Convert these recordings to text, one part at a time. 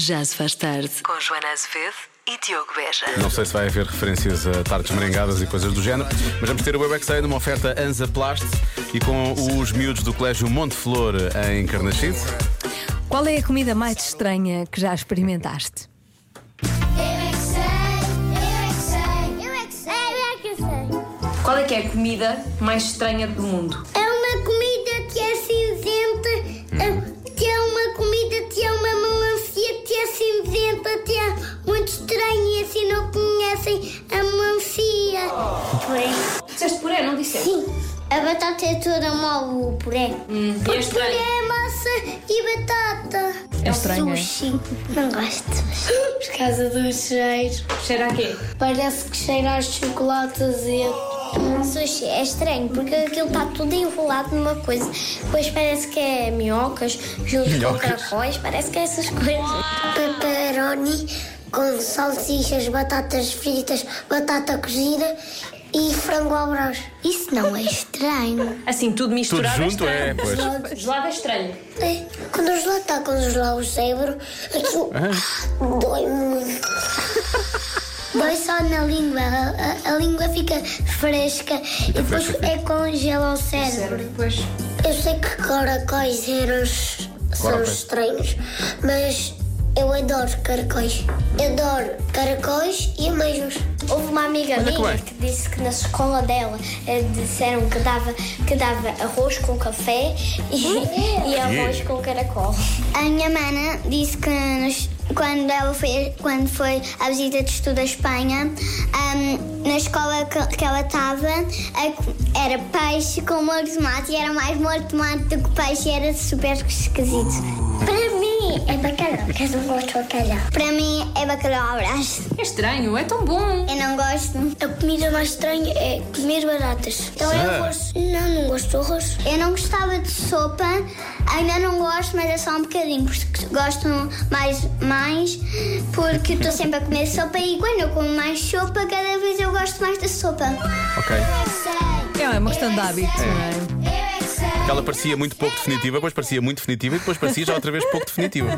Já se faz tarde. Com Joana Azevedo e Diogo Beja. Não sei se vai haver referências a tartes merengadas e coisas do género, mas vamos ter o WebXA numa oferta Anza Plast e com os miúdos do Colégio Monte Flor em Carnachide. Qual é a comida mais estranha que já experimentaste? Eu é que sei, eu é que sei, eu é que sei, eu é que sei. Qual é que é a comida mais estranha do mundo? A melancia. Puré. Disseste puré, não disseste? Sim, a batata é toda mole, o puré. Hum, e é Puré é massa e batata. É estranho, é? Sushi. Não gosto. Por causa do cheiro. Cheira a quê? Parece que cheira a chocolate azedo. Sushi é estranho porque aquilo está tudo enrolado numa coisa. Depois parece que é minhocas junto com Minhocas? caracóis, parece que é essas coisas. Pepperoni com salsichas, batatas fritas, batata cozida e frango ao brás. Isso não é estranho. Assim, tudo Tudo misturado junto é é, estranho. pois. Gelado é estranho. É, quando o gelado está a congelar o cérebro, aquilo dói muito. Dói só na língua, a, a- a língua fica fresca e depois fresca, é congela o cérebro. Depois. Eu sei que caracóis eram, são estranhos, mas eu adoro caracóis. Eu adoro caracóis e ameijos. Houve uma amiga Olha que minha bem. que disse que na escola dela eh, disseram que dava, que dava arroz com café e, e arroz com caracol. A minha mana disse que nos- quando ela foi quando foi à visita de estudo à Espanha, ahm, na escola que, que ela estava era peixe com molho de tomate e era mais molho de tomate do que peixe e era super esquisito. Para mim é bacalhau, porque eu não gosto de bacalhau. Para mim é bacalhau à brás. É estranho, é tão bom. Eu não gosto. A comida mais estranha é comer baratas. Então é Ah. arroz. Não, não gosto de arroz. Eu não gostava de sopa, ainda não gosto, mas é só um bocadinho, porque gosto mais, mais porque estou sempre a comer sopa e quando eu como mais sopa, cada vez eu gosto mais da sopa. Ok. É uma questão de hábito, não é? Que. Ela parecia muito pouco definitiva, depois parecia muito definitiva e depois parecia já outra vez pouco definitiva.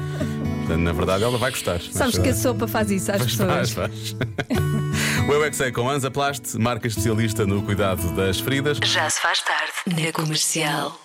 Portanto, na verdade, ela vai gostar. Sabes que a sopa faz isso às pessoas. faz, faz. O Eu é que Sei com Anza Plast, marca especialista no cuidado das feridas. Já se faz tarde. Na comercial.